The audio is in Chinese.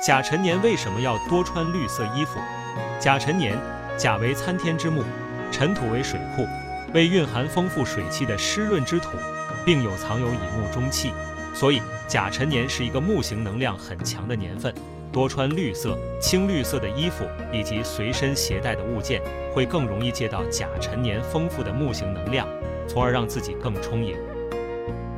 甲辰年为什么要多穿绿色衣服？甲辰年甲为参天之木，尘土为水库，为蕴含丰富水气的湿润之土，并有藏有乙木中气。所以甲辰年是一个木型能量很强的年份，多穿绿色、青绿色的衣服以及随身携带的物件，会更容易借到甲辰年丰富的木型能量，从而让自己更充盈。